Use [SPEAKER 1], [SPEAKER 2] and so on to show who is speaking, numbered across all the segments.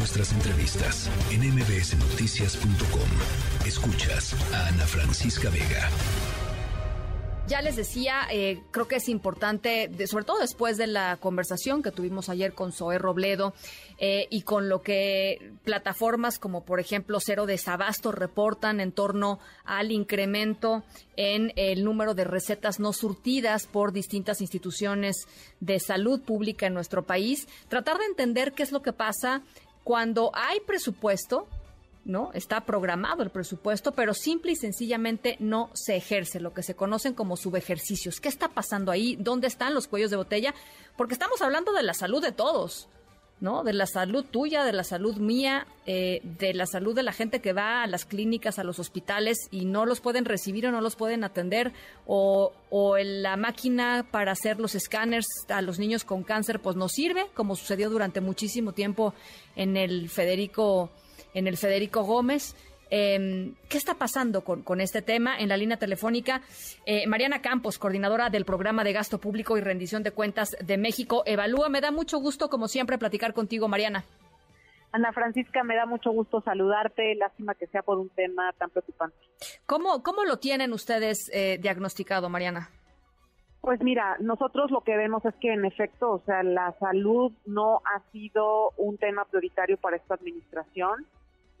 [SPEAKER 1] nuestras entrevistas en mbsnoticias.com. Escuchas a Ana Francisca Vega.
[SPEAKER 2] Ya les decía, eh, creo que es importante, sobre todo después de la conversación que tuvimos ayer con Zoe Robledo eh, y con lo que plataformas como por ejemplo Cero Desabasto reportan en torno al incremento en el número de recetas no surtidas por distintas instituciones de salud pública en nuestro país, tratar de entender qué es lo que pasa cuando hay presupuesto ¿no? Está programado el presupuesto, pero simple y sencillamente no se ejerce, lo que se conocen como subejercicios. ¿Qué está pasando ahí? ¿Dónde están los cuellos de botella? Porque estamos hablando de la salud de todos, ¿no? De la salud tuya, de la salud mía, eh, de la salud de la gente que va a las clínicas, a los hospitales y no los pueden recibir o no los pueden atender, o, o la máquina para hacer los escáneres a los niños con cáncer, pues no sirve, como sucedió durante muchísimo tiempo en el Federico en el Federico Gómez. Em, ¿Qué está pasando con, este tema? En la línea telefónica, eh, Mariana Campos, coordinadora del Programa de Gasto Público y Rendición de Cuentas de México. Evalúa, me da mucho gusto, como siempre, platicar contigo, Mariana.
[SPEAKER 3] Ana Francisca, me da mucho gusto saludarte. Lástima que sea por un tema tan preocupante.
[SPEAKER 2] ¿Cómo, cómo lo tienen ustedes eh, diagnosticado, Mariana?
[SPEAKER 3] Pues mira, nosotros lo que vemos es que en efecto, o sea, la salud no ha sido un tema prioritario para esta administración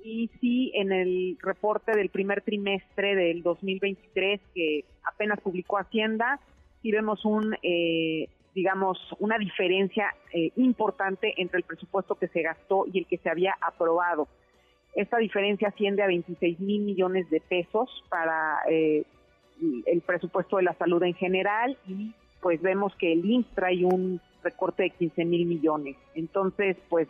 [SPEAKER 3] y sí en el reporte del primer trimestre del 2023 que apenas publicó Hacienda, sí vemos un, eh, digamos, una diferencia eh, importante entre el presupuesto que se gastó y el que se había aprobado. Esta diferencia asciende a 26 mil millones de pesos para eh, el presupuesto de la salud en general y pues vemos que el INSS trae un recorte de 15 mil millones. Entonces, pues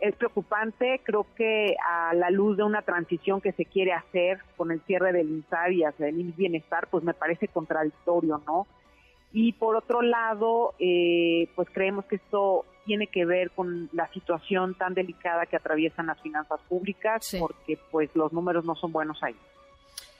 [SPEAKER 3] es preocupante, creo que a la luz de una transición que se quiere hacer con el cierre del INSAR y hacia el bienestar, pues me parece contradictorio, ¿no? Y por otro lado, eh, pues creemos que esto tiene que ver con la situación tan delicada que atraviesan las finanzas públicas, porque pues los números no son buenos ahí.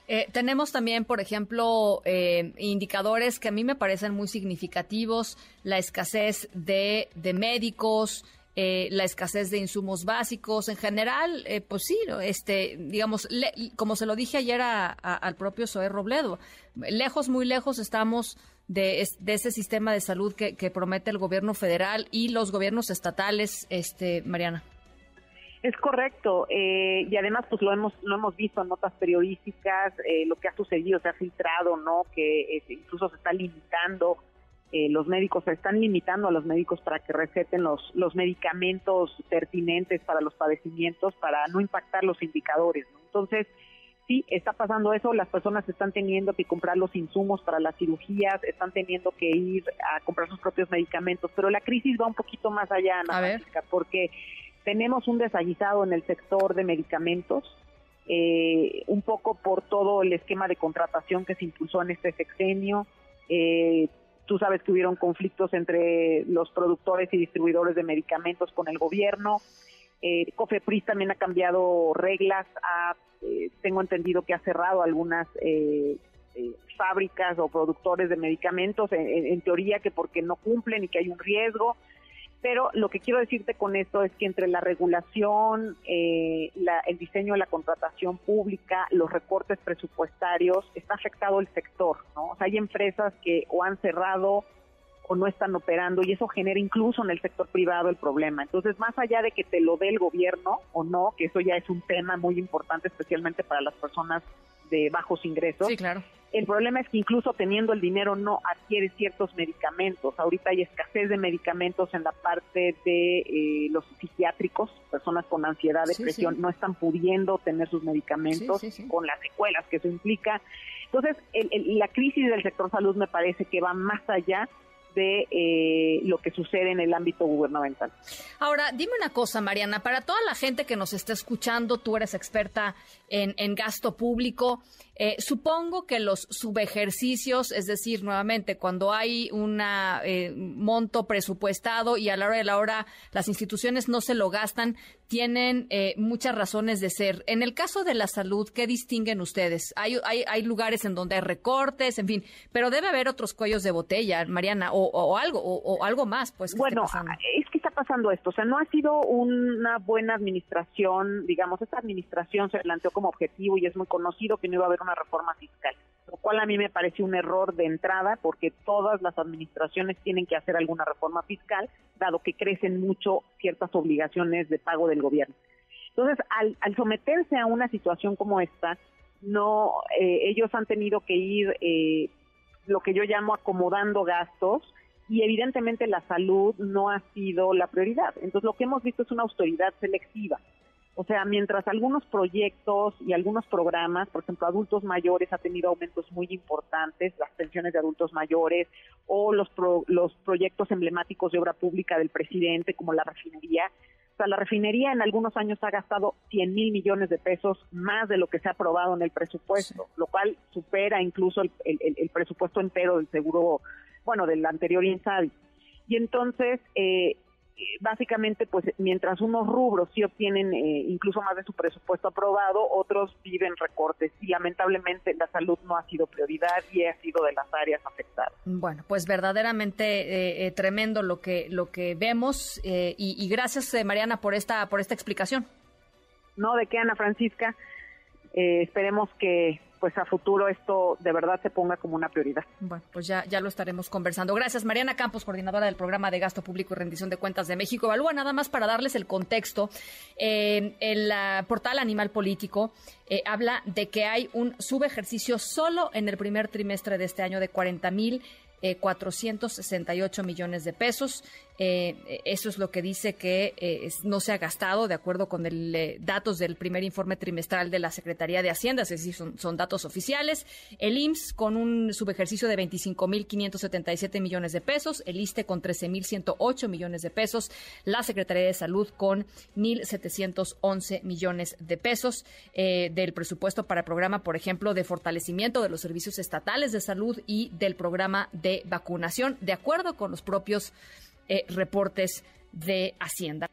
[SPEAKER 2] Eh, tenemos también, por ejemplo, eh, indicadores que a mí me parecen muy significativos, la escasez de, de médicos, eh, la escasez de insumos básicos. En general, eh, pues sí, este, digamos, como se lo dije ayer al propio Zoé Robledo, lejos, muy lejos estamos de, ese sistema de salud que, promete el gobierno federal y los gobiernos estatales, este, Mariana.
[SPEAKER 3] Es correcto eh, y además pues lo hemos lo hemos visto en notas periodísticas lo que ha sucedido se ha filtrado no que incluso se está limitando eh, los médicos se están limitando a los médicos para que receten los, los medicamentos pertinentes para los padecimientos para no impactar los indicadores. Entonces, sí, está pasando eso, las personas están teniendo que comprar los insumos para las cirugías, están teniendo que ir a comprar sus propios medicamentos, pero la crisis va un poquito más allá, Ana porque tenemos un desaguisado en el sector de medicamentos, eh, un poco por todo el esquema de contratación que se impulsó en este sexenio, eh, Tú sabes que hubieron conflictos entre los productores y distribuidores de medicamentos con el gobierno. Eh, COFEPRIS también ha cambiado reglas, eh, tengo entendido que ha cerrado algunas eh, eh, fábricas o productores de medicamentos, en, teoría que porque no cumplen y que hay un riesgo. Pero lo que quiero decirte con esto es que entre la regulación, eh, el diseño de la contratación pública, los recortes presupuestarios, está afectado el sector, ¿no? O sea, hay empresas que o han cerrado o no están operando y eso genera incluso en el sector privado el problema. Entonces, más allá de que te lo dé el gobierno o no, que eso ya es un tema muy importante, especialmente para las personas de bajos ingresos.
[SPEAKER 2] Sí, claro.
[SPEAKER 3] El problema es que incluso teniendo el dinero no adquiere ciertos medicamentos. Ahorita hay escasez de medicamentos en la parte de eh, los psiquiátricos, personas con ansiedad, depresión, no están pudiendo tener sus medicamentos con las secuelas que eso implica. Entonces, la crisis del sector salud me parece que va más allá de eh, lo que sucede en el ámbito gubernamental.
[SPEAKER 2] Ahora, dime una cosa, Mariana, para toda la gente que nos está escuchando, tú eres experta en, gasto público. Eh, supongo que los subejercicios, es decir, nuevamente, cuando hay un eh, monto presupuestado y a la hora de la hora las instituciones no se lo gastan, tienen eh, muchas razones de ser. En el caso de la salud, ¿qué distinguen ustedes? Hay, hay, hay lugares en donde hay recortes, en fin, pero debe haber otros cuellos de botella, Mariana, o, o, algo, o, algo más, pues.
[SPEAKER 3] bueno, es que está pasando esto, o sea, no ha sido una buena administración, digamos, esta administración se planteó como objetivo y es muy conocido que no iba a haber una reforma fiscal, lo cual a mí me parece un error de entrada porque todas las administraciones tienen que hacer alguna reforma fiscal, dado que crecen mucho ciertas obligaciones de pago del gobierno. Entonces, al, al someterse a una situación como esta, no, eh, ellos han tenido que ir eh, lo que yo llamo acomodando gastos y evidentemente la salud no ha sido la prioridad. Entonces lo que hemos visto es una austeridad selectiva. O sea, mientras algunos proyectos y algunos programas, por ejemplo, adultos mayores ha tenido aumentos muy importantes, las pensiones de adultos mayores o los, los proyectos emblemáticos de obra pública del presidente como la refinería, sea, la refinería en algunos años ha gastado 100 mil millones de pesos más de lo que se ha aprobado en el presupuesto, lo cual supera incluso el, el, presupuesto entero del seguro, bueno, del anterior INSABI. Y entonces, eh, básicamente, pues mientras unos rubros sí obtienen eh, incluso más de su presupuesto aprobado, otros viven recortes y lamentablemente la salud no ha sido prioridad y ha sido de las áreas afectadas.
[SPEAKER 2] Bueno, pues verdaderamente eh, tremendo lo que lo que vemos y, y, gracias Mariana por esta por esta explicación.
[SPEAKER 3] No, de qué Ana Francisca. esperemos que pues a futuro esto de verdad se ponga como una prioridad.
[SPEAKER 2] Bueno, pues ya, ya lo estaremos conversando. Gracias, Mariana Campos, coordinadora del programa de gasto público y rendición de cuentas de México. Evalúa nada más para darles el contexto. El portal Animal Político eh, habla de que hay un subejercicio solo en el primer trimestre de este año de 40 mil 468 eh, millones de pesos. Eh, eso es lo que dice que eh, no se ha gastado, de acuerdo con el datos del primer informe trimestral de la Secretaría de Hacienda, es decir, son, datos oficiales. El IMSS con un subejercicio de 25.577 millones de pesos, el ISTE con 13.108 millones de pesos, la Secretaría de Salud con 1.711 millones de pesos del presupuesto para el programa, por ejemplo, de fortalecimiento de los servicios estatales de salud y del programa de vacunación, de acuerdo con los propios eh, reportes de Hacienda.